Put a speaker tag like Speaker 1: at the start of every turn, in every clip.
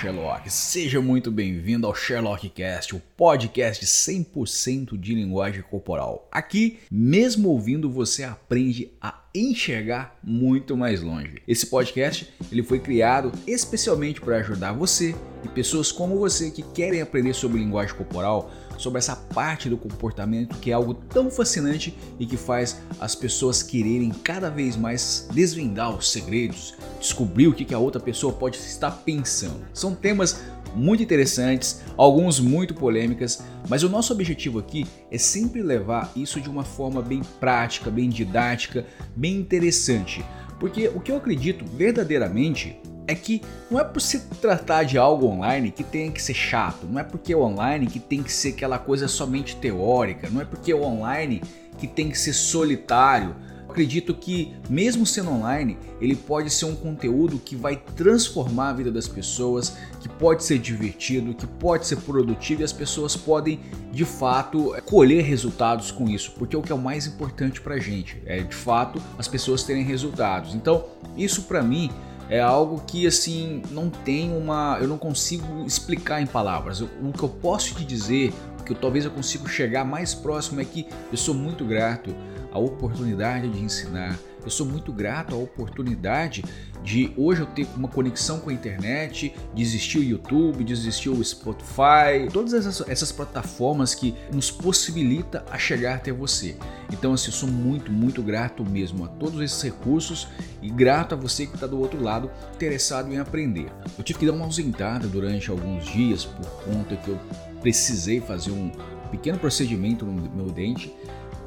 Speaker 1: Sherlock! Seja muito bem-vindo ao Sherlock Cast, o podcast 100% de linguagem corporal. Aqui, mesmo ouvindo, você aprende a enxergar muito mais longe. Esse podcast ele foi criado especialmente para ajudar você e pessoas como você que querem aprender sobre linguagem corporal, sobre essa parte do comportamento que é algo tão fascinante e que faz as pessoas quererem cada vez mais desvendar os segredos, descobrir o que a outra pessoa pode estar pensando. São temas muito interessantes, alguns muito polêmicas, mas o nosso objetivo aqui é sempre levar isso de uma forma bem prática, bem didática, bem interessante. Porque o que eu acredito verdadeiramente é que não é por se tratar de algo online que tem que ser chato, não é porque é online que tem que ser aquela coisa somente teórica, não é porque é online que tem que ser solitário, acredito que, mesmo sendo online, ele pode ser um conteúdo que vai transformar a vida das pessoas, que pode ser divertido, que pode ser produtivo e as pessoas podem, de fato, colher resultados com isso, porque é o que é o mais importante pra gente, é de fato as pessoas terem resultados. Então, isso para mim é algo que assim não tem uma, eu não consigo explicar em palavras. O que eu posso te dizer, que talvez eu consiga chegar mais próximo é que eu sou muito grato a oportunidade de ensinar. Eu sou muito grato à oportunidade de hoje eu ter uma conexão com a internet, de existir o YouTube, de existir o Spotify, todas essas, essas plataformas que nos possibilita a chegar até você. Então assim, eu sou muito, muito grato mesmo a todos esses recursos e grato a você que está do outro lado interessado em aprender. Eu tive que dar uma ausentada durante alguns dias por conta que eu precisei fazer um pequeno procedimento no meu dente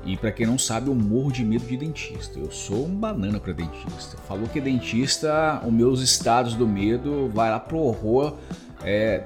Speaker 1: e para quem não sabe, eu morro de medo de dentista. Eu sou um banana para dentista. Falou que dentista, os meus estados do medo vai lá pro horror. É,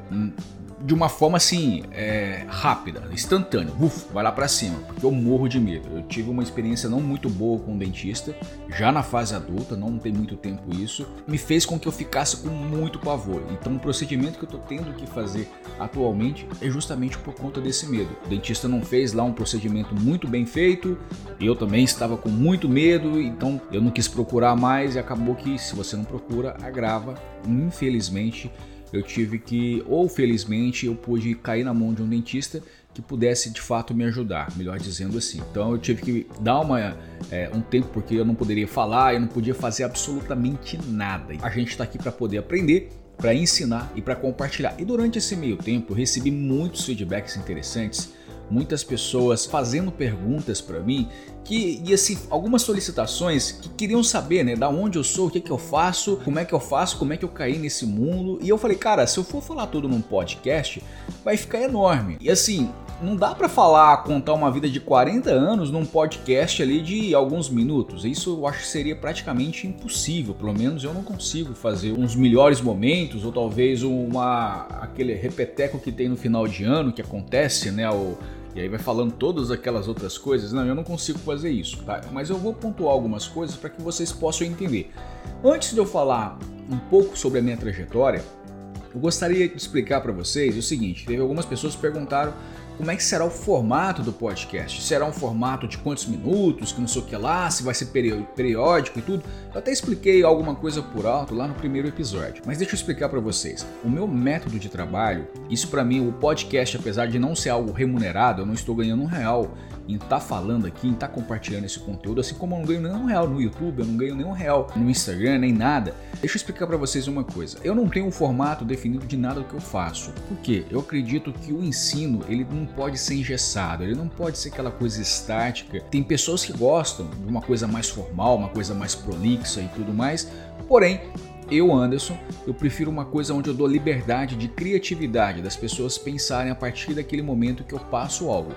Speaker 1: de uma forma assim, é, rápida, instantânea, uf, vai lá para cima, porque eu morro de medo. Eu tive uma experiência não muito boa com o dentista, já na fase adulta, não tem muito tempo isso, me fez com que eu ficasse com muito pavor. Então o procedimento que eu tô tendo que fazer atualmente é justamente por conta desse medo. O dentista não fez lá um procedimento muito bem feito, eu também estava com muito medo, então eu não quis procurar mais e acabou que se você não procura, agrava. Infelizmente, eu tive que, ou felizmente, eu pude cair na mão de um dentista que pudesse de fato me ajudar, melhor dizendo assim. Então eu tive que dar uma, é, um tempo porque eu não poderia falar, eu não podia fazer absolutamente nada. A gente está aqui para poder aprender, para ensinar e para compartilhar. E durante esse meio tempo eu recebi muitos feedbacks interessantes muitas pessoas fazendo perguntas para mim que e assim algumas solicitações que queriam saber, né, da onde eu sou, o que que eu faço, como é que eu faço, como é que eu caí nesse mundo. E eu falei, cara, se eu for falar tudo num podcast, vai ficar enorme. E assim, não dá para falar, contar uma vida de 40 anos num podcast ali de alguns minutos. Isso eu acho que seria praticamente impossível. Pelo menos eu não consigo fazer uns melhores momentos ou talvez uma aquele repeteco que tem no final de ano que acontece, né? O, e aí vai falando todas aquelas outras coisas. Não, eu não consigo fazer isso, tá? Mas eu vou pontuar algumas coisas para que vocês possam entender. Antes de eu falar um pouco sobre a minha trajetória, eu gostaria de explicar para vocês o seguinte: teve algumas pessoas que perguntaram como é que será o formato do podcast. Será um formato de quantos minutos, que não sei o que lá, se vai ser periódico e tudo. Eu até expliquei alguma coisa por alto lá no primeiro episódio. Mas deixa eu explicar para vocês. O meu método de trabalho, isso para mim, o podcast, apesar de não ser algo remunerado, eu não estou ganhando um real em estar tá falando aqui, em estar tá compartilhando esse conteúdo, assim como eu não ganho nenhum real no YouTube, eu não ganho nenhum real no Instagram, nem nada. Deixa eu explicar para vocês uma coisa. Eu não tenho um formato definido de nada do que eu faço. Por quê? Eu acredito que o ensino, ele não pode ser engessado, ele não pode ser aquela coisa estática. Tem pessoas que gostam de uma coisa mais formal, uma coisa mais prolixa e tudo mais. Porém, eu, Anderson, eu prefiro uma coisa onde eu dou liberdade de criatividade das pessoas pensarem a partir daquele momento que eu passo algo.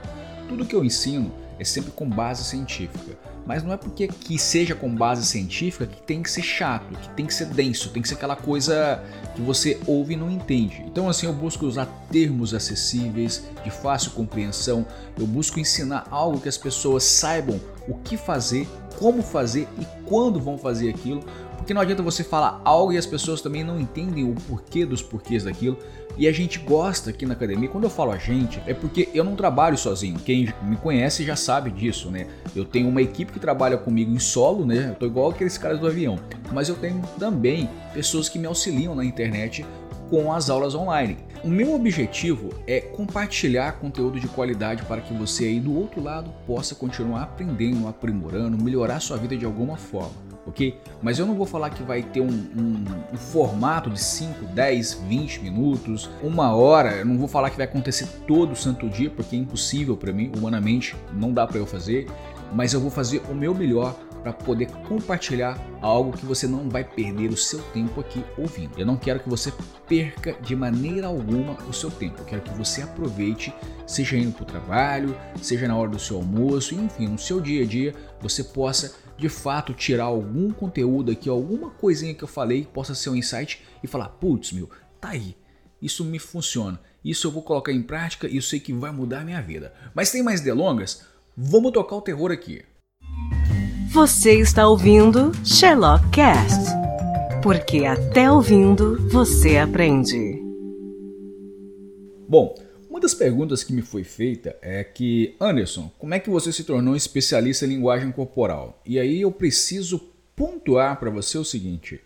Speaker 1: Tudo que eu ensino é sempre com base científica. Mas não é porque que seja com base científica que tem que ser chato, que tem que ser denso, tem que ser aquela coisa que você ouve e não entende. Então assim, eu busco usar termos acessíveis, de fácil compreensão, eu busco ensinar algo que as pessoas saibam o que fazer, como fazer e quando vão fazer aquilo, porque não adianta você falar algo e as pessoas também não entendem o porquê dos porquês daquilo. E a gente gosta aqui na academia, quando eu falo a gente, é porque eu não trabalho sozinho. Quem me conhece já sabe disso, né? Eu tenho uma equipe que trabalha comigo em solo, né? Eu tô igual aqueles caras do avião. Mas eu tenho também pessoas que me auxiliam na internet com as aulas online. O meu objetivo é compartilhar conteúdo de qualidade para que você aí do outro lado possa continuar aprendendo, aprimorando, melhorar sua vida de alguma forma, ok? Mas eu não vou falar que vai ter um, um, um formato de 5, 10, 20 minutos, uma hora, eu não vou falar que vai acontecer todo santo dia, porque é impossível para mim, humanamente, não dá para eu fazer, mas eu vou fazer o meu melhor para poder compartilhar algo que você não vai perder o seu tempo aqui ouvindo. Eu não quero que você perca de maneira alguma o seu tempo. Eu quero que você aproveite, seja indo para o trabalho, seja na hora do seu almoço, enfim, no seu dia a dia, você possa de fato tirar algum conteúdo aqui, alguma coisinha que eu falei, possa ser um insight e falar: putz, meu, tá aí. Isso me funciona. Isso eu vou colocar em prática e eu sei que vai mudar a minha vida. Mas tem mais delongas? Vamos tocar o terror aqui.
Speaker 2: Você está ouvindo Sherlock Cast, porque até ouvindo você aprende.
Speaker 1: Bom, das perguntas que me foi feita é que, Anderson, como é que você se tornou especialista em linguagem corporal? E aí eu preciso pontuar para você o seguinte: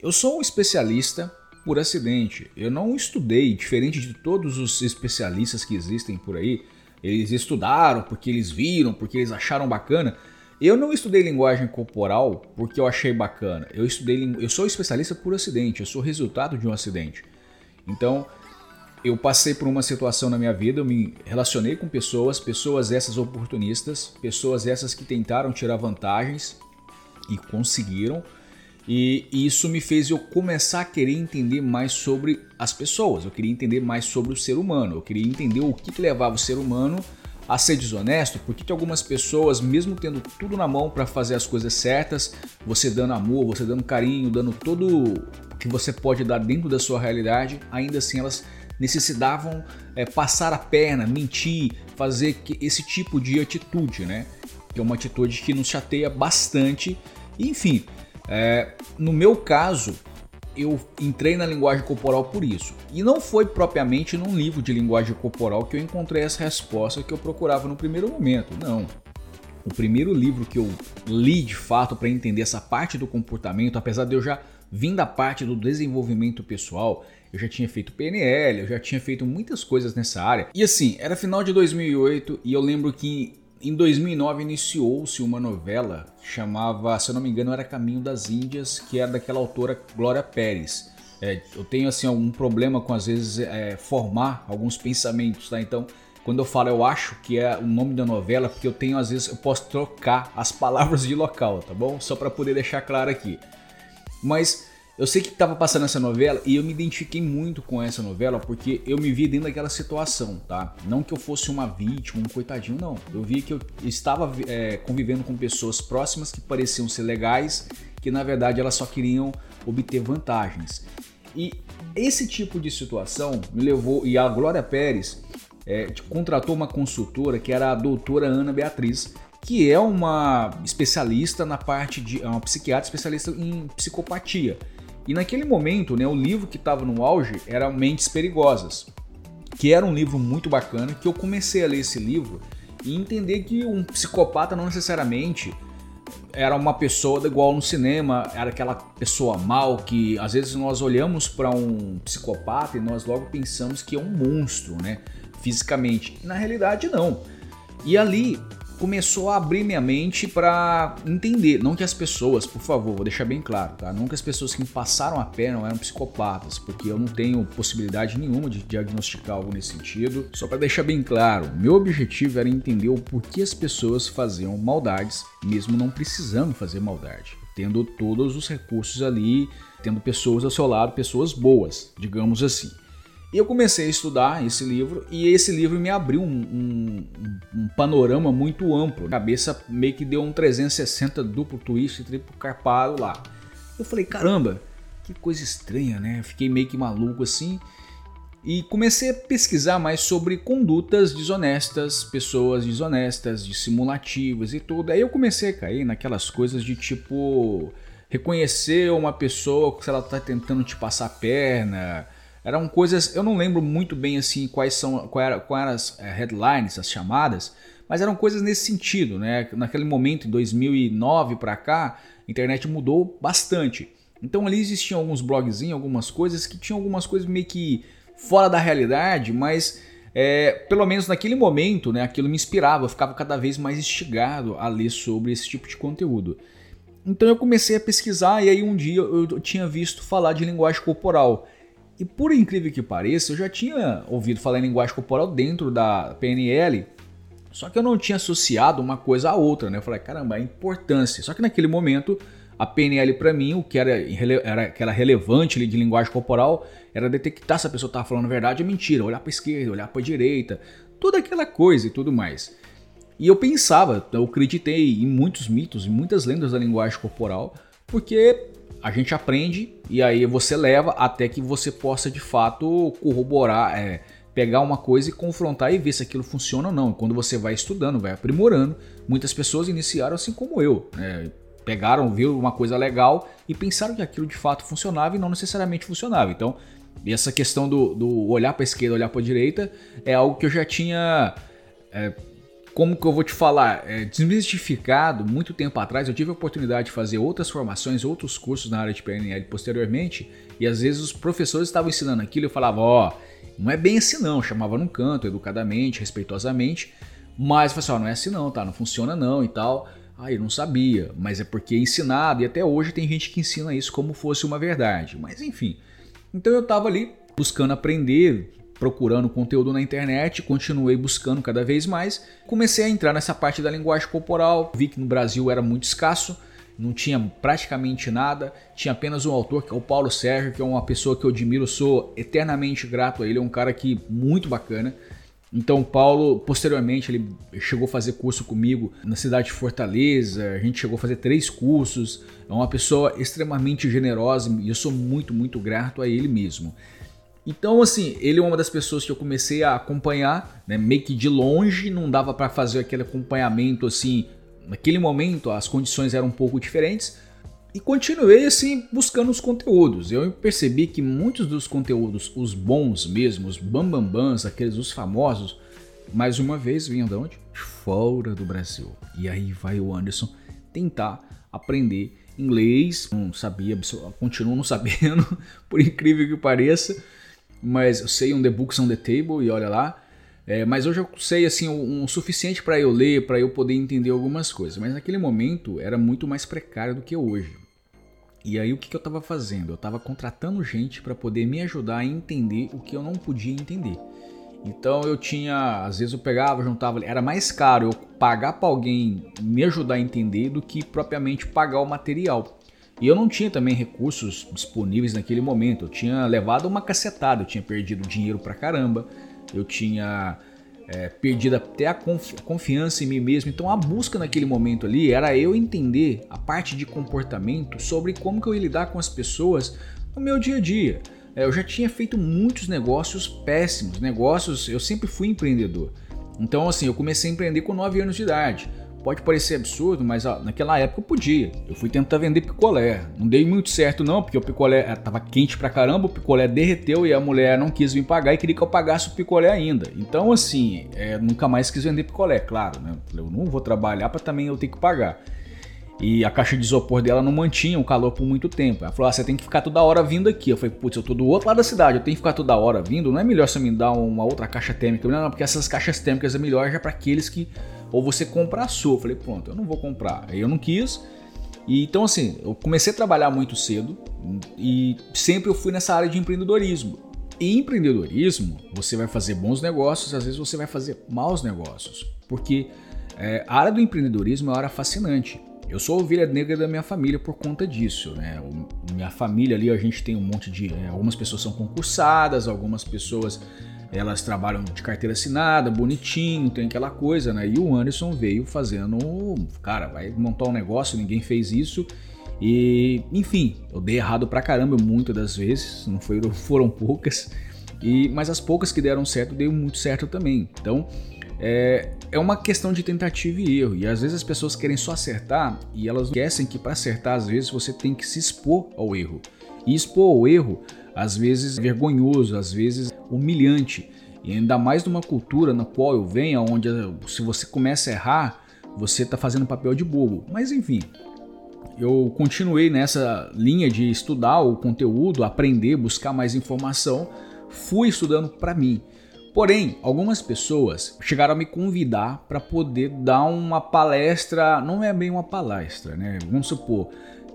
Speaker 1: eu sou um especialista por acidente. Eu não estudei, diferente de todos os especialistas que existem por aí. Eles estudaram porque eles viram, porque eles acharam bacana. Eu não estudei linguagem corporal porque eu achei bacana. Eu estudei, eu sou especialista por acidente, eu sou resultado de um acidente. Então, eu passei por uma situação na minha vida, eu me relacionei com pessoas, pessoas essas oportunistas, pessoas essas que tentaram tirar vantagens e conseguiram. E isso me fez eu começar a querer entender mais sobre as pessoas. Eu queria entender mais sobre o ser humano. Eu queria entender o que, que levava o ser humano a ser desonesto? Por que, que algumas pessoas, mesmo tendo tudo na mão para fazer as coisas certas, você dando amor, você dando carinho, dando todo que você pode dar dentro da sua realidade, ainda assim elas necessitavam é, passar a perna, mentir, fazer esse tipo de atitude, né? Que é uma atitude que nos chateia bastante. Enfim, é, no meu caso, eu entrei na linguagem corporal por isso. E não foi propriamente num livro de linguagem corporal que eu encontrei essa resposta que eu procurava no primeiro momento. Não. O primeiro livro que eu li de fato para entender essa parte do comportamento, apesar de eu já vir da parte do desenvolvimento pessoal, eu já tinha feito PNL, eu já tinha feito muitas coisas nessa área. E assim, era final de 2008 e eu lembro que em 2009 iniciou-se uma novela chamava, se eu não me engano, era Caminho das Índias, que era daquela autora Glória Pérez. É, eu tenho assim algum problema com às vezes é, formar alguns pensamentos, tá? Então, quando eu falo eu acho que é o nome da novela, porque eu tenho às vezes eu posso trocar as palavras de local, tá bom? Só para poder deixar claro aqui. Mas eu sei que estava passando essa novela e eu me identifiquei muito com essa novela porque eu me vi dentro daquela situação, tá? Não que eu fosse uma vítima, um coitadinho, não. Eu vi que eu estava é, convivendo com pessoas próximas que pareciam ser legais, que na verdade elas só queriam obter vantagens. E esse tipo de situação me levou, e a Glória Pérez é, contratou uma consultora que era a doutora Ana Beatriz, que é uma especialista na parte de. é uma psiquiatra especialista em psicopatia. E naquele momento, né, o livro que estava no auge era Mentes Perigosas, que era um livro muito bacana, que eu comecei a ler esse livro e entender que um psicopata não necessariamente era uma pessoa igual no cinema, era aquela pessoa mal que às vezes nós olhamos para um psicopata e nós logo pensamos que é um monstro, né, fisicamente. Na realidade não. E ali começou a abrir minha mente para entender, não que as pessoas, por favor, vou deixar bem claro, tá? Não que as pessoas que me passaram a perna eram psicopatas, porque eu não tenho possibilidade nenhuma de diagnosticar algo nesse sentido. Só para deixar bem claro, meu objetivo era entender o porquê as pessoas faziam maldades, mesmo não precisando fazer maldade, tendo todos os recursos ali, tendo pessoas ao seu lado, pessoas boas, digamos assim. E eu comecei a estudar esse livro e esse livro me abriu um, um, um, panorama muito amplo. A cabeça meio que deu um 360 duplo twist, triplo carpado lá. Eu falei, caramba, que coisa estranha, né? Fiquei meio que maluco assim. E comecei a pesquisar mais sobre condutas desonestas, pessoas desonestas, dissimulativas e tudo. Aí eu comecei a cair naquelas coisas de tipo reconhecer uma pessoa se ela tá tentando te passar a perna, eram coisas, eu não lembro muito bem assim quais são, quais quais eram as eh, headlines, as chamadas, mas eram coisas nesse sentido, né? Naquele momento, em 2009 para cá, a internet mudou bastante. Então ali existiam alguns blogzinhos, algumas coisas que tinham algumas coisas meio que fora da realidade, mas é, pelo menos naquele momento, né, aquilo me inspirava, eu ficava cada vez mais instigado a ler sobre esse tipo de conteúdo. Então eu comecei a pesquisar e aí um dia eu tinha visto falar de linguagem corporal. E por incrível que pareça, eu já tinha ouvido falar em linguagem corporal dentro da PNL, só que eu não tinha associado uma coisa à outra, né? Eu falei, caramba, a importância. Só que naquele momento a PNL para mim, o que era, era, relevante ali de linguagem corporal, era detectar se a pessoa estava falando a verdade ou mentira, olhar para esquerda, olhar para direita, toda aquela coisa e tudo mais. E eu pensava, eu acreditei em muitos mitos, em muitas lendas da linguagem corporal, porque a gente aprende e aí você leva até que você possa de fato corroborar, é, pegar uma coisa e confrontar e ver se aquilo funciona ou não. Quando você vai estudando, vai aprimorando, muitas pessoas iniciaram assim como eu. Né? pegaram, viram uma coisa legal e pensaram que aquilo de fato funcionava e não necessariamente funcionava. Então, essa questão do, do olhar para a esquerda, olhar para a direita é algo que eu já tinha. É, como que eu vou te falar? É, desmistificado muito tempo atrás. Eu tive a oportunidade de fazer outras formações, outros cursos na área de PNL posteriormente, e às vezes os professores estavam ensinando aquilo e eu falava: Ó, oh, não é bem assim não. Eu chamava num canto, educadamente, respeitosamente, mas assim: oh, não é assim não, tá? Não funciona não e tal. Ah, eu não sabia, mas é porque é ensinado e até hoje tem gente que ensina isso como fosse uma verdade. Mas enfim. Então eu estava ali buscando aprender, procurando conteúdo na internet, continuei buscando cada vez mais. Comecei a entrar nessa parte da linguagem corporal, vi que no Brasil era muito escasso, não tinha praticamente nada, tinha apenas um autor que é o Paulo Sérgio, que é uma pessoa que eu admiro, sou eternamente grato a ele, é um cara que muito bacana. Então, Paulo, posteriormente, ele chegou a fazer curso comigo na cidade de Fortaleza. A gente chegou a fazer três cursos. É uma pessoa extremamente generosa e eu sou muito, muito grato a ele mesmo. Então, assim, ele é uma das pessoas que eu comecei a acompanhar, né, meio que de longe, não dava para fazer aquele acompanhamento assim. Naquele momento, as condições eram um pouco diferentes, e continuei assim buscando os conteúdos. Eu percebi que muitos dos conteúdos, os bons mesmo, os bambambans, aqueles os famosos, mais uma vez vinham de onde? Fora do Brasil. E aí vai o Anderson tentar aprender inglês. Não sabia, continuo não sabendo, por incrível que pareça. Mas eu sei um The Books on the Table e olha lá. É, mas eu já sei assim um, um suficiente para eu ler, para eu poder entender algumas coisas. Mas naquele momento era muito mais precário do que hoje. E aí o que, que eu estava fazendo? Eu estava contratando gente para poder me ajudar a entender o que eu não podia entender. Então eu tinha, às vezes eu pegava, juntava, era mais caro eu pagar para alguém me ajudar a entender do que propriamente pagar o material. E eu não tinha também recursos disponíveis naquele momento. Eu tinha levado uma cacetada, eu tinha perdido dinheiro pra caramba, eu tinha é, perdido até a confiança em mim mesmo. Então a busca naquele momento ali era eu entender a parte de comportamento sobre como que eu ia lidar com as pessoas no meu dia a dia. É, eu já tinha feito muitos negócios péssimos, negócios, eu sempre fui empreendedor. Então assim, eu comecei a empreender com 9 anos de idade. Pode parecer absurdo, mas ó, naquela época eu podia. Eu fui tentar vender picolé. Não dei muito certo não, porque o picolé eh, tava quente pra caramba, o picolé derreteu e a mulher não quis vir pagar e queria que eu pagasse o picolé ainda. Então assim, é, nunca mais quis vender picolé, claro, né? Eu não vou trabalhar para também eu ter que pagar. E a caixa de isopor dela não mantinha o calor por muito tempo. Ela falou: ah, você tem que ficar toda hora vindo aqui. Eu falei: putz, eu tô do outro lado da cidade, eu tenho que ficar toda hora vindo. Não é melhor você me dar uma outra caixa térmica? Não, não porque essas caixas térmicas é melhor já para aqueles que ou você compra a sua. Eu falei, pronto, eu não vou comprar. Aí eu não quis. E então assim, eu comecei a trabalhar muito cedo e sempre eu fui nessa área de empreendedorismo. E empreendedorismo, você vai fazer bons negócios, às vezes você vai fazer maus negócios, porque é, a área do empreendedorismo é uma área fascinante. Eu sou ovelha negra da minha família por conta disso, né? O, minha família ali, a gente tem um monte de. É, algumas pessoas são concursadas, algumas pessoas elas trabalham de carteira assinada, bonitinho, tem aquela coisa, né? E o Anderson veio fazendo, cara, vai montar um negócio, ninguém fez isso. E, enfim, eu dei errado pra caramba muitas das vezes, não foram, foram poucas. E, mas as poucas que deram certo, deu muito certo também. Então, é, é uma questão de tentativa e erro. E às vezes as pessoas querem só acertar e elas esquecem que para acertar, às vezes você tem que se expor ao erro. E expor ao erro às vezes vergonhoso, às vezes humilhante. E ainda mais numa cultura na qual eu venho, onde se você começa a errar, você está fazendo papel de bobo. Mas enfim, eu continuei nessa linha de estudar o conteúdo, aprender, buscar mais informação, fui estudando para mim. Porém, algumas pessoas chegaram a me convidar para poder dar uma palestra, não é bem uma palestra, né? Vamos supor,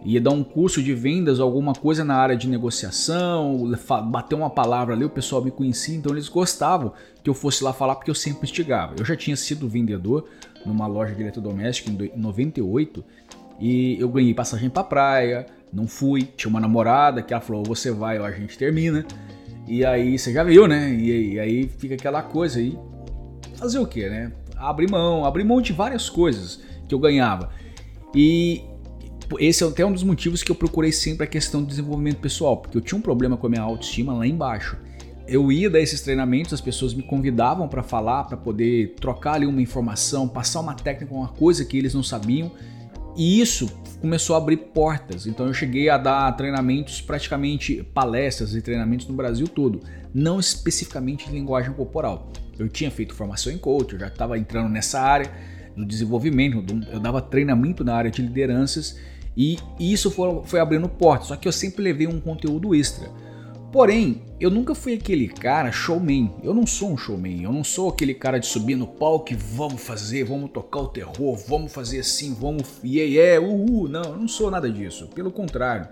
Speaker 1: ia dar um curso de vendas, alguma coisa na área de negociação, bater uma palavra ali, o pessoal me conhecia, então eles gostavam que eu fosse lá falar porque eu sempre instigava. Eu já tinha sido vendedor numa loja de eletrodoméstico em 98 e eu ganhei passagem para praia, não fui, tinha uma namorada que ela falou, você vai ou a gente termina. E aí você já viu, né? E, aí fica aquela coisa aí. Fazer o que, né? Abrir mão, abrir mão de várias coisas que eu ganhava. E esse é até um dos motivos que eu procurei sempre a questão do desenvolvimento pessoal, porque eu tinha um problema com a minha autoestima lá embaixo. Eu ia dar esses treinamentos, as pessoas me convidavam para falar, para poder trocar ali uma informação, passar uma técnica, uma coisa que eles não sabiam. E isso começou a abrir portas. Então eu cheguei a dar treinamentos, praticamente palestras e treinamentos no Brasil todo, não especificamente de linguagem corporal. Eu tinha feito formação em coach, eu já estava entrando nessa área do desenvolvimento, eu dava treinamento na área de lideranças e isso foi, foi abrindo portas. Só que eu sempre levei um conteúdo extra. Porém, eu nunca fui aquele cara showman. Eu não sou um showman. Eu não sou aquele cara de subir no palco e vamos fazer, vamos tocar o terror, vamos fazer assim, vamos yeah, yeah, uhul. Não, eu não sou nada disso. Pelo contrário.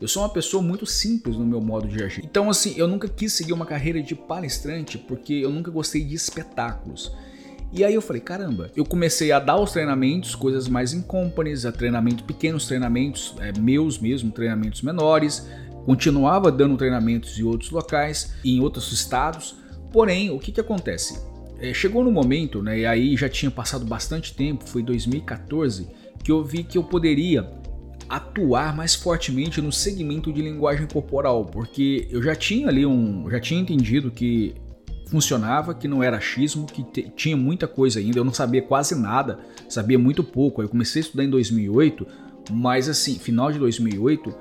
Speaker 1: Eu sou uma pessoa muito simples no meu modo de agir. Então, assim, eu nunca quis seguir uma carreira de palestrante porque eu nunca gostei de espetáculos. E aí eu falei, caramba, eu comecei a dar os treinamentos, coisas mais em companies, a treinamento, pequenos treinamentos, é, meus mesmo, treinamentos menores, continuava dando treinamentos em outros locais, em outros estados. Porém, o que, que acontece? É, chegou no momento, né, e aí já tinha passado bastante tempo, foi 2014, que eu vi que eu poderia atuar mais fortemente no segmento de linguagem corporal, porque eu já tinha ali um, já tinha entendido que funcionava, que não era achismo, que tinha muita coisa ainda, eu não sabia quase nada, sabia muito pouco. Eu comecei a estudar em 2008, mas assim, final de 2008,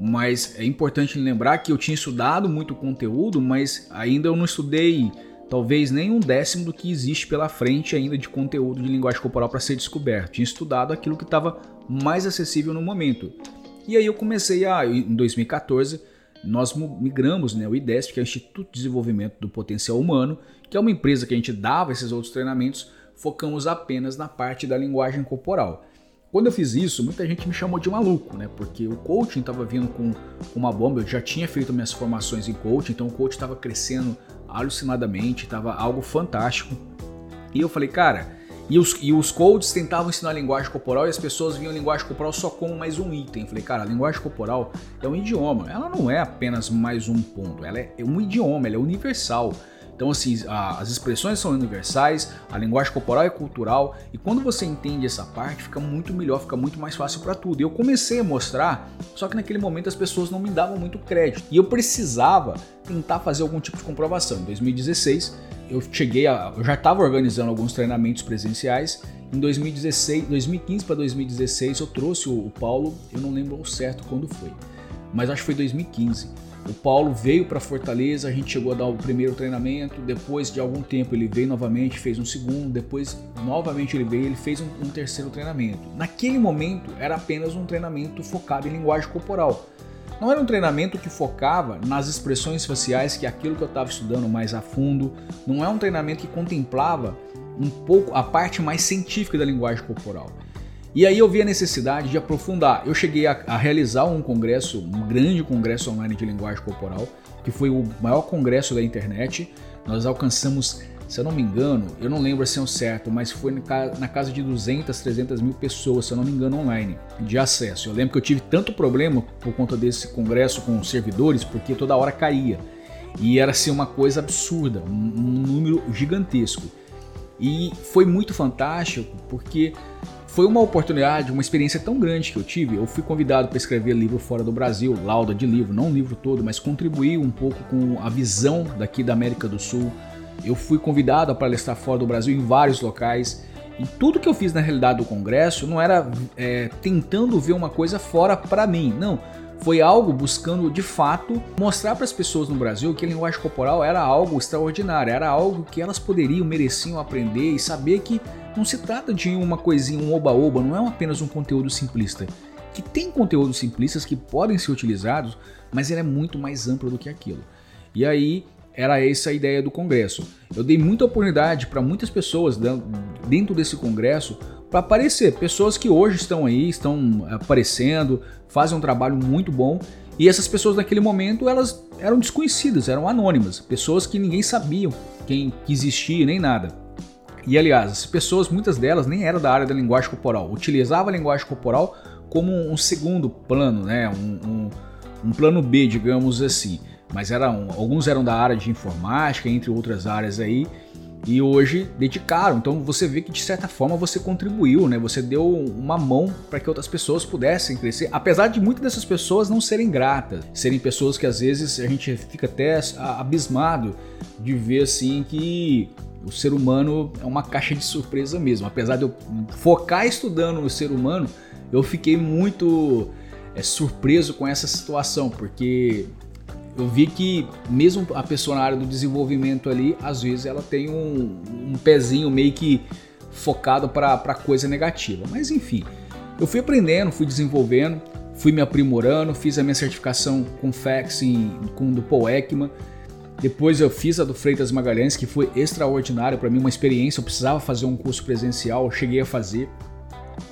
Speaker 1: mas é importante lembrar que eu tinha estudado muito conteúdo, mas ainda eu não estudei talvez nem um décimo do que existe pela frente ainda de conteúdo de linguagem corporal para ser descoberto. Tinha estudado aquilo que estava mais acessível no momento. E aí eu comecei a, em 2014, nós migramos, né, o IDESP, que é o Instituto de Desenvolvimento do Potencial Humano, que é uma empresa que a gente dava esses outros treinamentos, focamos apenas na parte da linguagem corporal. Quando eu fiz isso, muita gente me chamou de maluco, né? Porque o coaching estava vindo com uma bomba. Eu já tinha feito minhas formações em coaching, então o coaching estava crescendo alucinadamente, estava algo fantástico. E eu falei, cara, e os, e os coaches tentavam ensinar linguagem corporal e as pessoas viam a linguagem corporal só como mais um item. Falei, cara, a linguagem corporal é um idioma, ela não é apenas mais um ponto, ela é um idioma, ela é universal. Então, assim, a, as expressões são universais, a linguagem corporal é cultural, e quando você entende essa parte, fica muito melhor, fica muito mais fácil para tudo. E eu comecei a mostrar, só que naquele momento as pessoas não me davam muito crédito, e eu precisava tentar fazer algum tipo de comprovação. Em 2016, eu cheguei a, eu já estava organizando alguns treinamentos presenciais. Em 2016, 2015 para 2016, eu trouxe o, o Paulo, eu não lembro ao certo quando foi, mas acho que foi 2015 o Paulo veio para Fortaleza, a gente chegou a dar o primeiro treinamento, depois de algum tempo ele veio novamente, fez um segundo, depois novamente ele veio, ele fez um, um terceiro treinamento. Naquele momento era apenas um treinamento focado em linguagem corporal. Não era um treinamento que focava nas expressões faciais, que é aquilo que eu estava estudando mais a fundo. Não é um treinamento que contemplava um pouco a parte mais científica da linguagem corporal. E aí eu vi a necessidade de aprofundar. Eu cheguei a, a, realizar um congresso, um grande congresso online de linguagem corporal, que foi o maior congresso da internet. Nós alcançamos, se eu não me engano, eu não lembro assim o certo, mas foi na casa de 200, 300 mil pessoas, se eu não me engano, online, de acesso. Eu lembro que eu tive tanto problema por conta desse congresso com os servidores, porque toda hora caía. E era assim uma coisa absurda, um número gigantesco. E foi muito fantástico porque foi uma oportunidade, uma experiência tão grande que eu tive. Eu fui convidado para escrever livro fora do Brasil, lauda de livro, não livro todo, mas contribuir um pouco com a visão daqui da América do Sul. Eu fui convidado a palestrar fora do Brasil em vários locais. E tudo que eu fiz na realidade do congresso não era é, tentando ver uma coisa fora para mim, não foi algo buscando de fato mostrar para as pessoas no Brasil que a linguagem corporal era algo extraordinário, era algo que elas poderiam, mereciam aprender e saber que não se trata de uma coisinha, um oba-oba, não é apenas um conteúdo simplista. que tem conteúdos simplistas que podem ser utilizados, mas ele é muito mais amplo do que aquilo. E aí era essa a ideia do congresso. Eu dei muita oportunidade para muitas pessoas dentro desse congresso para aparecer, pessoas que hoje estão aí, estão aparecendo, fazem um trabalho muito bom. E essas pessoas naquele momento elas eram desconhecidas, eram anônimas, pessoas que ninguém sabia quem que existia nem nada. E aliás, as pessoas, muitas delas nem eram da área da linguagem corporal, utilizavam a linguagem corporal como um segundo plano, né? um, um, um plano B, digamos assim mas eram, alguns eram da área de informática, entre outras áreas aí, e hoje dedicaram. Então você vê que de certa forma você contribuiu, né? Você deu uma mão para que outras pessoas pudessem crescer, apesar de muitas dessas pessoas não serem gratas, serem pessoas que às vezes a gente fica até abismado de ver assim que o ser humano é uma caixa de surpresa mesmo. Apesar de eu focar estudando no ser humano, eu fiquei muito é, surpreso com essa situação, porque eu vi que mesmo a pessoa na área do desenvolvimento ali, às vezes ela tem um, um pezinho meio que focado para coisa negativa. Mas enfim, eu fui aprendendo, fui desenvolvendo, fui me aprimorando, fiz a minha certificação com FAX com do Paul Ekman. Depois eu fiz a do Freitas Magalhães, que foi extraordinário para mim, uma experiência. Eu precisava fazer um curso presencial, eu cheguei a fazer.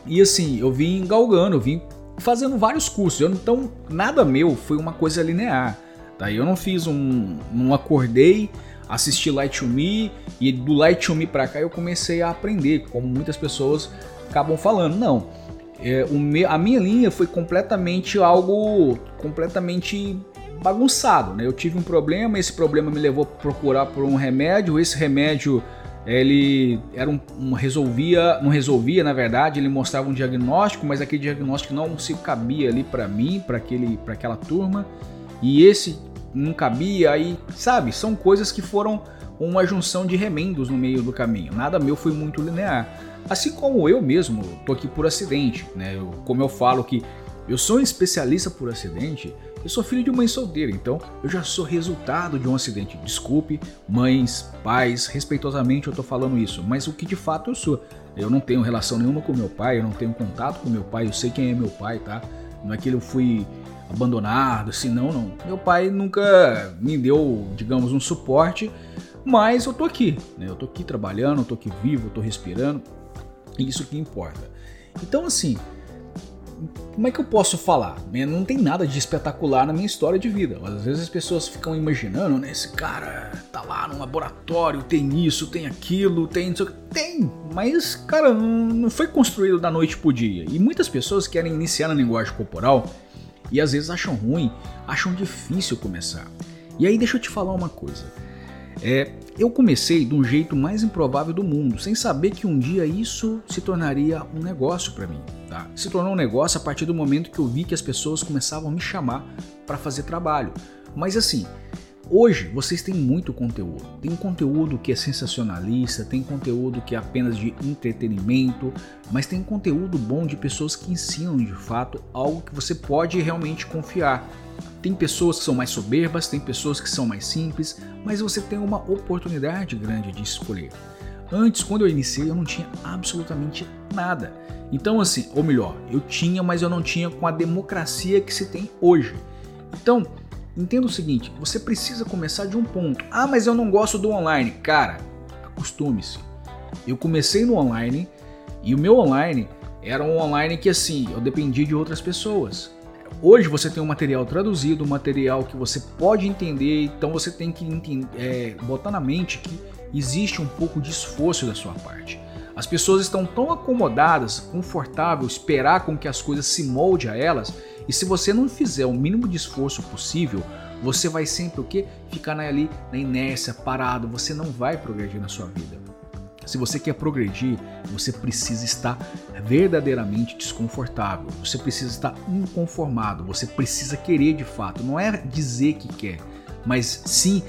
Speaker 1: E assim, eu vim galgando, eu vim fazendo vários cursos. Eu, então, nada meu foi uma coisa linear. Daí eu não fiz um. não acordei, assisti Light to Me e do Light to Me pra cá eu comecei a aprender, como muitas pessoas acabam falando. Não. É, me, a minha linha foi completamente algo completamente bagunçado, né? Eu tive um problema, esse problema me levou a procurar por um remédio, esse remédio ele era um, um, resolvia, não resolvia, na verdade, ele mostrava um diagnóstico, mas aquele diagnóstico não se cabia ali para mim, para aquele, para aquela turma. E esse não cabia, aí, sabe? São coisas que foram uma junção de remendos no meio do caminho. Nada meu foi muito linear. Assim como eu mesmo tô aqui por acidente, né? Eu, como eu falo que eu sou um especialista por acidente, eu sou filho de mãe solteira, então eu já sou resultado de um acidente. Desculpe, mães, pais, respeitosamente eu tô falando isso, mas o que de fato eu sou. Eu não tenho relação nenhuma com meu pai, eu não tenho contato com meu pai, eu sei quem é meu pai, tá? Não é que eu fui abandonado, assim, não, não. Meu pai nunca me deu, digamos, um suporte, mas eu tô aqui, né? Eu tô aqui trabalhando, eu tô aqui vivo, eu tô respirando, e isso que importa. Então, assim, como é que eu posso falar? Né, não tem nada de espetacular na minha história de vida. Às vezes as pessoas ficam imaginando, né? Esse cara tá lá no laboratório, tem isso, tem aquilo, tem isso. Tem, mas, cara, não foi construído da noite pro dia. E muitas pessoas querem iniciar na linguagem corporal e às vezes acham ruim, acham difícil começar. E aí deixa eu te falar uma coisa. É, eu comecei de um jeito mais improvável do mundo, sem saber que um dia isso se tornaria um negócio para mim. Tá? Se tornou um negócio a partir do momento que eu vi que as pessoas começavam a me chamar para fazer trabalho. Mas assim, Hoje vocês têm muito conteúdo. Tem conteúdo que é sensacionalista, tem conteúdo que é apenas de entretenimento, mas tem conteúdo bom de pessoas que ensinam de fato algo que você pode realmente confiar. Tem pessoas que são mais soberbas, tem pessoas que são mais simples, mas você tem uma oportunidade grande de escolher. Antes, quando eu iniciei, eu não tinha absolutamente nada. Então, assim, ou melhor, eu tinha, mas eu não tinha com a democracia que se tem hoje. Então, Entenda o seguinte, você precisa começar de um ponto. Ah, mas eu não gosto do online. Cara, acostume-se. Eu comecei no online e o meu online era um online que assim, eu dependia de outras pessoas. Hoje você tem um material traduzido, um material que você pode entender, então você tem que é, botar na mente que existe um pouco de esforço da sua parte. As pessoas estão tão acomodadas, confortáveis, esperar com que as coisas se molde a elas, e se você não fizer o mínimo de esforço possível, você vai sempre o quê? Ficar ali na inércia, parado, você não vai progredir na sua vida. Se você quer progredir, você precisa estar verdadeiramente desconfortável. Você precisa estar inconformado. Você precisa querer de fato. Não é dizer que quer, mas sim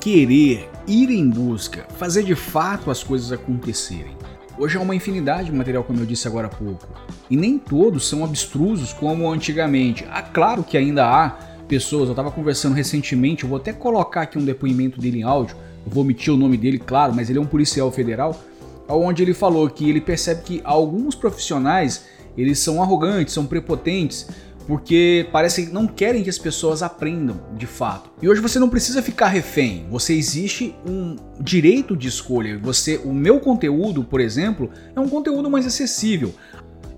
Speaker 1: querer, ir em busca, fazer de fato as coisas acontecerem. Hoje há uma infinidade de material, como eu disse agora há pouco, e nem todos são abstrusos como antigamente. Ah, claro que ainda há pessoas, eu estava conversando recentemente, eu vou até colocar aqui um depoimento dele em áudio, eu vou omitir o nome dele, claro, mas ele é um policial federal, onde ele falou que ele percebe que alguns profissionais eles são arrogantes, são prepotentes, porque parece que não querem que as pessoas aprendam de fato. E hoje você não precisa ficar refém. Você existe um direito de escolha. Você, o meu conteúdo, por exemplo, é um conteúdo mais acessível.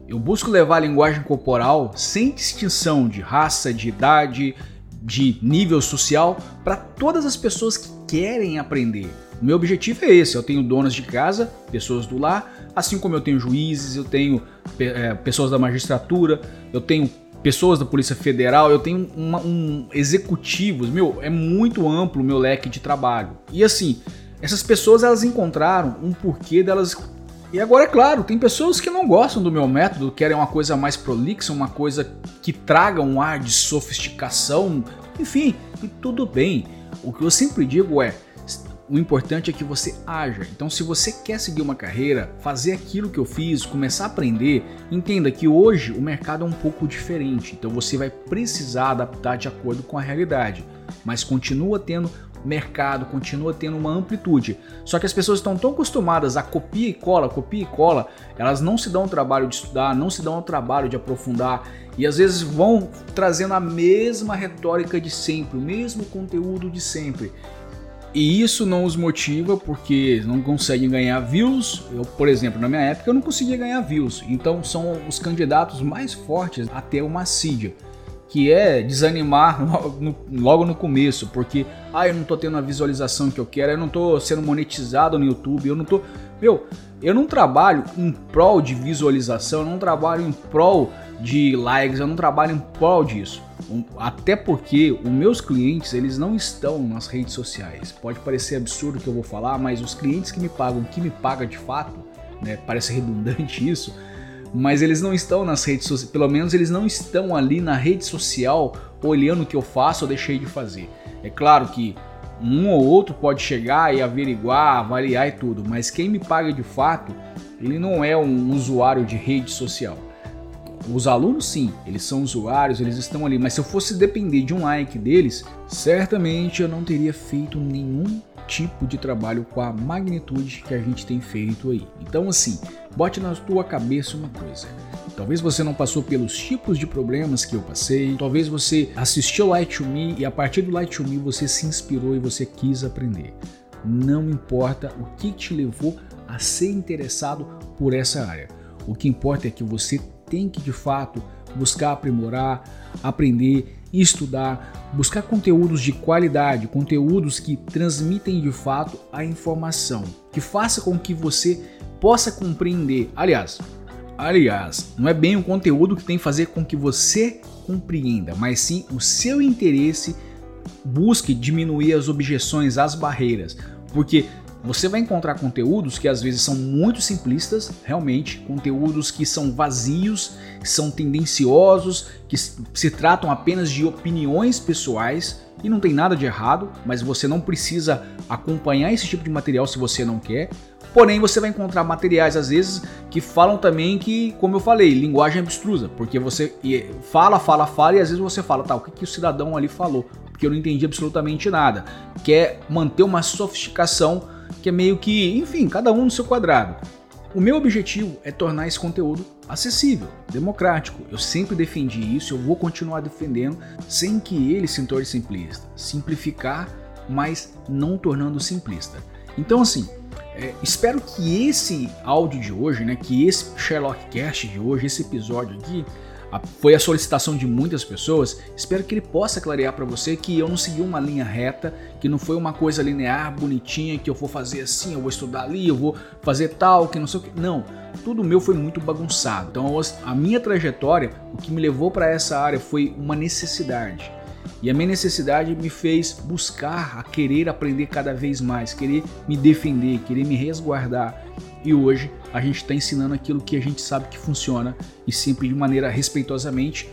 Speaker 1: Eu busco levar a linguagem corporal sem distinção de raça, de idade, de nível social para todas as pessoas que querem aprender. O meu objetivo é esse. Eu tenho donas de casa, pessoas do lar, assim como eu tenho juízes, eu tenho é, pessoas da magistratura, eu tenho pessoas da Polícia Federal, eu tenho uma, um executivos, meu, é muito amplo o meu leque de trabalho. E assim, essas pessoas elas encontraram um porquê delas. E agora é claro, tem pessoas que não gostam do meu método, querem uma coisa mais prolixa, uma coisa que traga um ar de sofisticação, enfim, e tudo bem. O que eu sempre digo é, o importante é que você haja. Então, se você quer seguir uma carreira, fazer aquilo que eu fiz, começar a aprender, entenda que hoje o mercado é um pouco diferente. Então, você vai precisar adaptar de acordo com a realidade, mas continua tendo mercado, continua tendo uma amplitude. Só que as pessoas estão tão acostumadas a copia e cola, copia e cola, elas não se dão o trabalho de estudar, não se dão o trabalho de aprofundar e às vezes vão trazendo a mesma retórica de sempre, o mesmo conteúdo de sempre. E isso não os motiva porque não conseguem ganhar views. Eu, por exemplo, na minha época eu não conseguia ganhar views. Então são os candidatos mais fortes a ter uma assídia, que é desanimar logo no começo, porque ah, eu não tô tendo a visualização que eu quero, eu não tô sendo monetizado no YouTube, eu não tô, meu, eu não trabalho em prol de visualização, eu não trabalho em prol de likes, eu não trabalho em prol disso. Até porque os meus clientes, eles não estão nas redes sociais. Pode parecer absurdo o que eu vou falar, mas os clientes que me pagam, que me pagam de fato, né, parece redundante isso, mas eles não estão nas redes sociais, pelo menos eles não estão ali na rede social olhando o que eu faço ou deixei de fazer. É claro que um ou outro pode chegar e averiguar, avaliar e tudo, mas quem me paga de fato, ele não é um usuário de rede social. Os alunos, sim, eles são usuários, eles estão ali, mas se eu fosse depender de um like deles, certamente eu não teria feito nenhum tipo de trabalho com a magnitude que a gente tem feito aí. Então, assim, bote na tua cabeça uma coisa. Talvez você não passou pelos tipos de problemas que eu passei, talvez você assistiu Light to Me e a partir do Light to Me você se inspirou e você quis aprender. Não importa o que te levou a ser interessado por essa área. O que importa é que você tem que de fato buscar aprimorar, aprender, estudar, buscar conteúdos de qualidade, conteúdos que transmitem de fato a informação, que faça com que você possa compreender. Aliás, aliás, não é bem o conteúdo que tem que fazer com que você compreenda, mas sim o seu interesse busque diminuir as objeções, as barreiras, porque você vai encontrar conteúdos que às vezes são muito simplistas, realmente, conteúdos que são vazios, que são tendenciosos, que se tratam apenas de opiniões pessoais e não tem nada de errado, mas você não precisa acompanhar esse tipo de material se você não quer. Porém, você vai encontrar materiais às vezes que falam também que, como eu falei, linguagem abstrusa, porque você fala, fala, fala e às vezes você fala, tá, o que, que o cidadão ali falou? Porque eu não entendi absolutamente nada. Quer manter uma sofisticação que é meio que, enfim, cada um no seu quadrado. O meu objetivo é tornar esse conteúdo acessível, democrático. Eu sempre defendi isso, eu vou continuar defendendo, sem que ele se torne simplista. Simplificar, mas não tornando simplista. Então, assim, é, espero que esse áudio de hoje, né, que esse Sherlock Cast de hoje, esse episódio aqui, foi a solicitação de muitas pessoas. Espero que ele possa clarear para você que eu não segui uma linha reta, que não foi uma coisa linear, bonitinha, que eu vou fazer assim, eu vou estudar ali, eu vou fazer tal, que não sei o que. Não, tudo meu foi muito bagunçado. Então a minha trajetória, o que me levou para essa área foi uma necessidade. E a minha necessidade me fez buscar a querer aprender cada vez mais, querer me defender, querer me resguardar. E hoje a gente está ensinando aquilo que a gente sabe que funciona e sempre de maneira respeitosamente,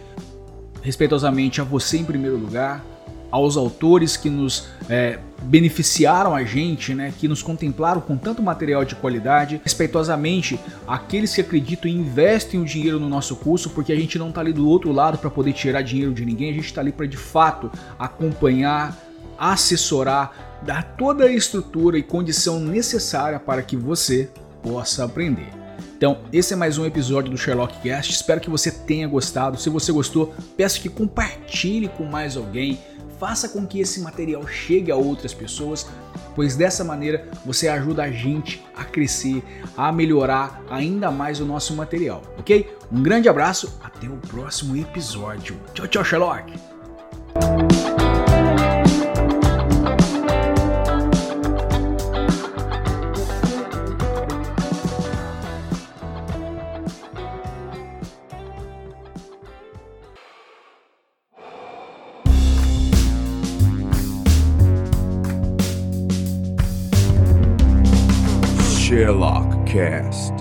Speaker 1: respeitosamente a você em primeiro lugar, aos autores que nos é, beneficiaram a gente, né, que nos contemplaram com tanto material de qualidade, respeitosamente aqueles que acreditam e investem o dinheiro no nosso curso, porque a gente não está ali do outro lado para poder tirar dinheiro de ninguém, a gente está ali para de fato acompanhar, assessorar, dar toda a estrutura e condição necessária para que você possa aprender. Então, esse é mais um episódio do Sherlock Cast. Espero que você tenha gostado. Se você gostou, peço que compartilhe com mais alguém. Faça com que esse material chegue a outras pessoas, pois dessa maneira você ajuda a gente a crescer, a melhorar ainda mais o nosso material, ok? Um grande abraço, até o próximo episódio. Tchau, tchau, Sherlock!
Speaker 3: Sherlock Cast.